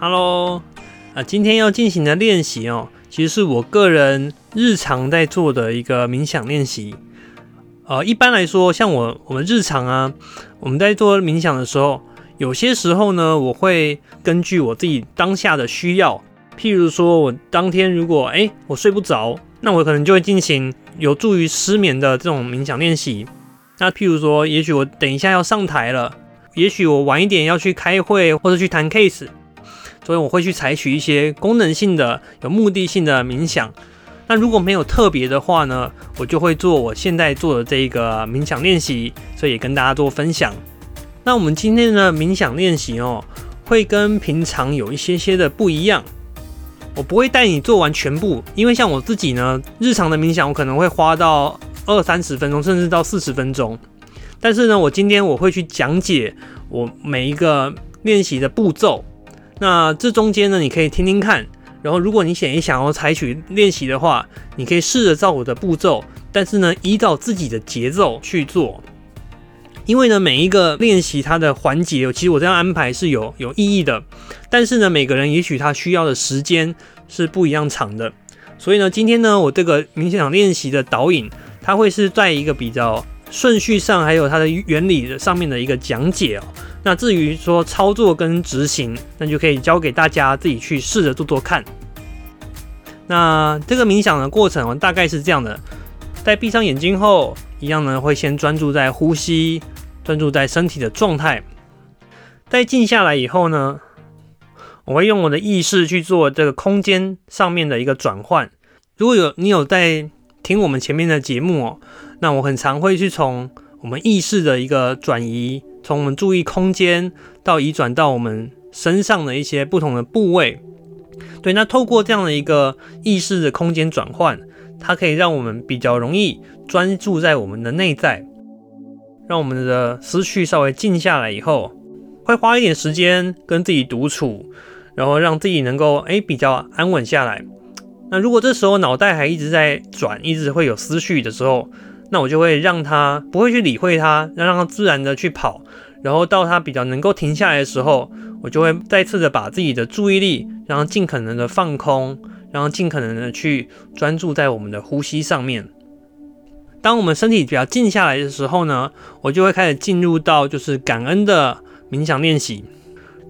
Hello，啊，今天要进行的练习哦，其实是我个人日常在做的一个冥想练习。呃，一般来说，像我我们日常啊，我们在做冥想的时候，有些时候呢，我会根据我自己当下的需要，譬如说我当天如果哎我睡不着，那我可能就会进行有助于失眠的这种冥想练习。那譬如说，也许我等一下要上台了，也许我晚一点要去开会或者去谈 case。所以我会去采取一些功能性的、有目的性的冥想。那如果没有特别的话呢，我就会做我现在做的这一个冥想练习，所以也跟大家做分享。那我们今天的冥想练习哦，会跟平常有一些些的不一样。我不会带你做完全部，因为像我自己呢，日常的冥想我可能会花到二三十分钟，甚至到四十分钟。但是呢，我今天我会去讲解我每一个练习的步骤。那这中间呢，你可以听听看，然后如果你想也想要采取练习的话，你可以试着照我的步骤，但是呢，依照自己的节奏去做。因为呢，每一个练习它的环节，其实我这样安排是有有意义的。但是呢，每个人也许他需要的时间是不一样长的。所以呢，今天呢，我这个冥想练习的导引，它会是在一个比较顺序上，还有它的原理的上面的一个讲解哦。那至于说操作跟执行，那就可以交给大家自己去试着做做看。那这个冥想的过程大概是这样的：在闭上眼睛后，一样呢会先专注在呼吸，专注在身体的状态。在静下来以后呢，我会用我的意识去做这个空间上面的一个转换。如果有你有在听我们前面的节目哦，那我很常会去从我们意识的一个转移。从我们注意空间到移转到我们身上的一些不同的部位，对，那透过这样的一个意识的空间转换，它可以让我们比较容易专注在我们的内在，让我们的思绪稍微静下来以后，会花一点时间跟自己独处，然后让自己能够诶比较安稳下来。那如果这时候脑袋还一直在转，一直会有思绪的时候，那我就会让他不会去理会他，要让他自然的去跑，然后到他比较能够停下来的时候，我就会再次的把自己的注意力，然后尽可能的放空，然后尽可能的去专注在我们的呼吸上面。当我们身体比较静下来的时候呢，我就会开始进入到就是感恩的冥想练习。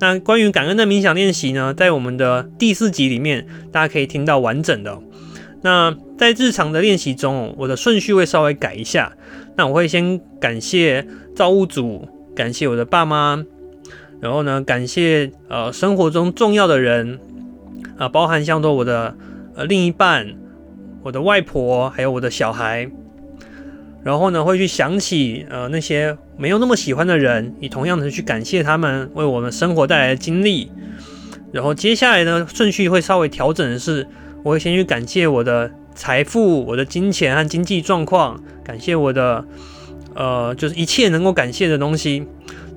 那关于感恩的冥想练习呢，在我们的第四集里面，大家可以听到完整的。那在日常的练习中，我的顺序会稍微改一下。那我会先感谢造物主，感谢我的爸妈，然后呢，感谢呃生活中重要的人啊，包含像说我的呃另一半、我的外婆，还有我的小孩。然后呢，会去想起呃那些没有那么喜欢的人，以同样的去感谢他们为我们生活带来的经历。然后接下来呢，顺序会稍微调整的是。我会先去感谢我的财富、我的金钱和经济状况，感谢我的呃，就是一切能够感谢的东西。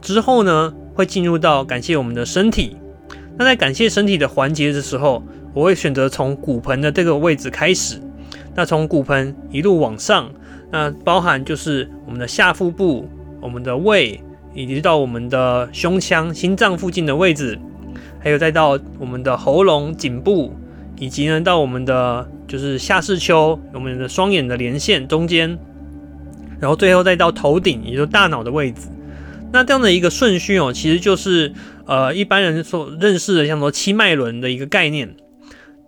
之后呢，会进入到感谢我们的身体。那在感谢身体的环节的时候，我会选择从骨盆的这个位置开始。那从骨盆一路往上，那包含就是我们的下腹部、我们的胃，以及到我们的胸腔、心脏附近的位置，还有再到我们的喉咙、颈部。以及呢，到我们的就是下视丘，我们的双眼的连线中间，然后最后再到头顶，也就是大脑的位置。那这样的一个顺序哦，其实就是呃一般人所认识的，像说七脉轮的一个概念。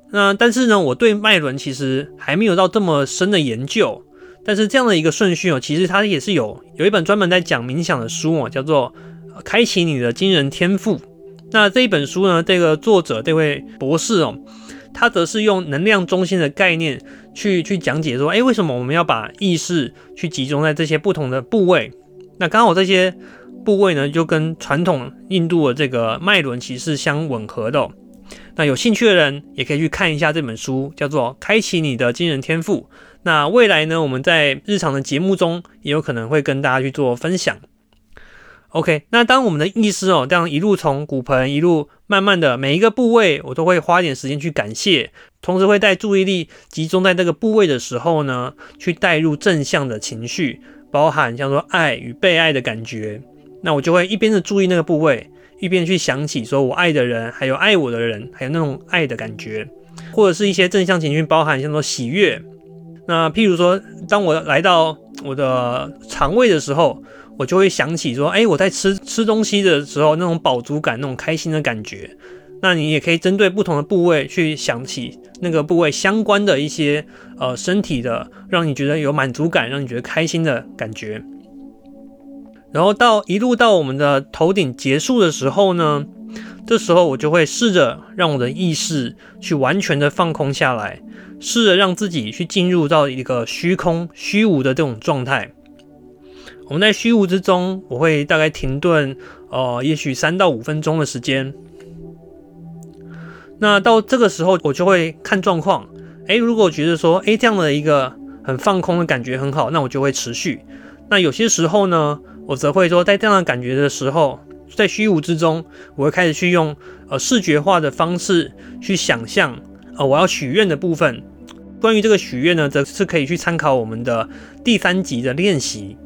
那但是呢，我对脉轮其实还没有到这么深的研究。但是这样的一个顺序哦，其实它也是有有一本专门在讲冥想的书哦，叫做《开启你的惊人天赋》。那这一本书呢，这个作者这位博士哦。他则是用能量中心的概念去去讲解说，哎，为什么我们要把意识去集中在这些不同的部位？那刚好这些部位呢，就跟传统印度的这个脉轮其实相吻合的。那有兴趣的人也可以去看一下这本书，叫做《开启你的惊人天赋》。那未来呢，我们在日常的节目中也有可能会跟大家去做分享。OK，那当我们的意识哦，这样一路从骨盆一路慢慢的每一个部位，我都会花点时间去感谢，同时会带注意力集中在这个部位的时候呢，去带入正向的情绪，包含像说爱与被爱的感觉。那我就会一边的注意那个部位，一边去想起说我爱的人，还有爱我的人，还有那种爱的感觉，或者是一些正向情绪，包含像说喜悦。那譬如说，当我来到我的肠胃的时候，我就会想起说，哎，我在吃吃东西的时候那种饱足感，那种开心的感觉。那你也可以针对不同的部位去想起那个部位相关的一些呃身体的，让你觉得有满足感，让你觉得开心的感觉。然后到一路到我们的头顶结束的时候呢，这时候我就会试着让我的意识去完全的放空下来，试着让自己去进入到一个虚空虚无的这种状态。我们在虚无之中，我会大概停顿，呃，也许三到五分钟的时间。那到这个时候，我就会看状况。诶，如果觉得说，诶，这样的一个很放空的感觉很好，那我就会持续。那有些时候呢，我则会说，在这样的感觉的时候，在虚无之中，我会开始去用呃视觉化的方式去想象，呃，我要许愿的部分。关于这个许愿呢，则是可以去参考我们的第三集的练习。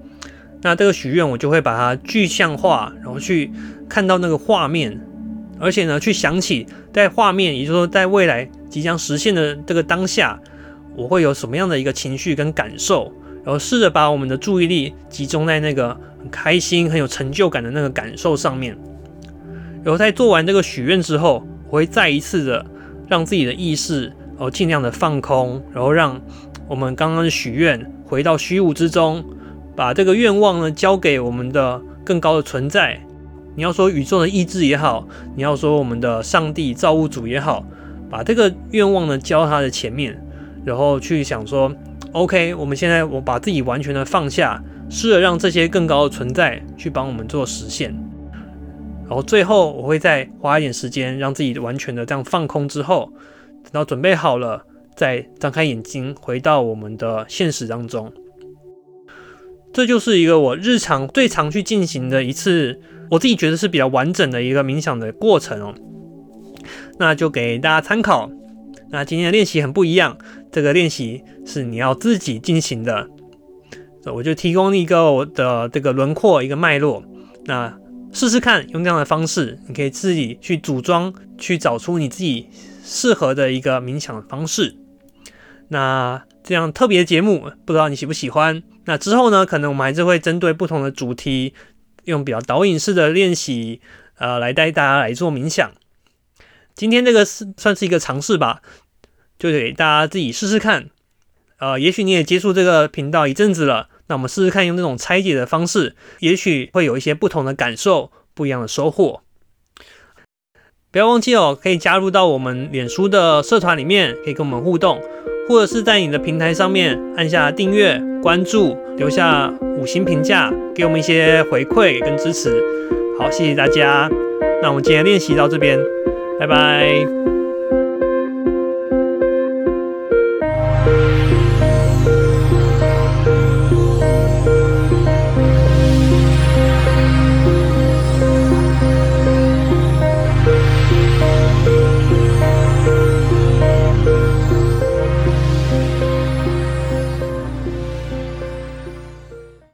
那这个许愿，我就会把它具象化，然后去看到那个画面。而且呢，去想起在画面，也就是说在未来即将实现的这个当下，我会有什么样的一个情绪跟感受，然后试着把我们的注意力集中在那个很开心、很有成就感的那个感受上面。然后在做完这个许愿之后，我会再一次的让自己的意识，然后尽量的放空，然后让我们刚刚的许愿回到虚无之中，把这个愿望呢交给我们的更高的存在。你要说宇宙的意志也好，你要说我们的上帝造物主也好，把这个愿望呢交他的前面，然后去想说，OK，我们现在我把自己完全的放下，试着让这些更高的存在去帮我们做实现，然后最后我会再花一点时间，让自己完全的这样放空之后，等到准备好了，再张开眼睛回到我们的现实当中。这就是一个我日常最常去进行的一次。我自己觉得是比较完整的一个冥想的过程哦，那就给大家参考。那今天的练习很不一样，这个练习是你要自己进行的，我就提供一个我的这个轮廓一个脉络，那试试看用这样的方式，你可以自己去组装，去找出你自己适合的一个冥想的方式。那这样特别节目，不知道你喜不喜欢？那之后呢，可能我们还是会针对不同的主题。用比较导引式的练习，呃，来带大家来做冥想。今天这个是算是一个尝试吧，就给大家自己试试看。呃，也许你也接触这个频道一阵子了，那我们试试看用这种拆解的方式，也许会有一些不同的感受，不一样的收获。不要忘记哦，可以加入到我们脸书的社团里面，可以跟我们互动。或者是在你的平台上面按下订阅、关注，留下五星评价，给我们一些回馈跟支持。好，谢谢大家。那我们今天练习到这边，拜拜。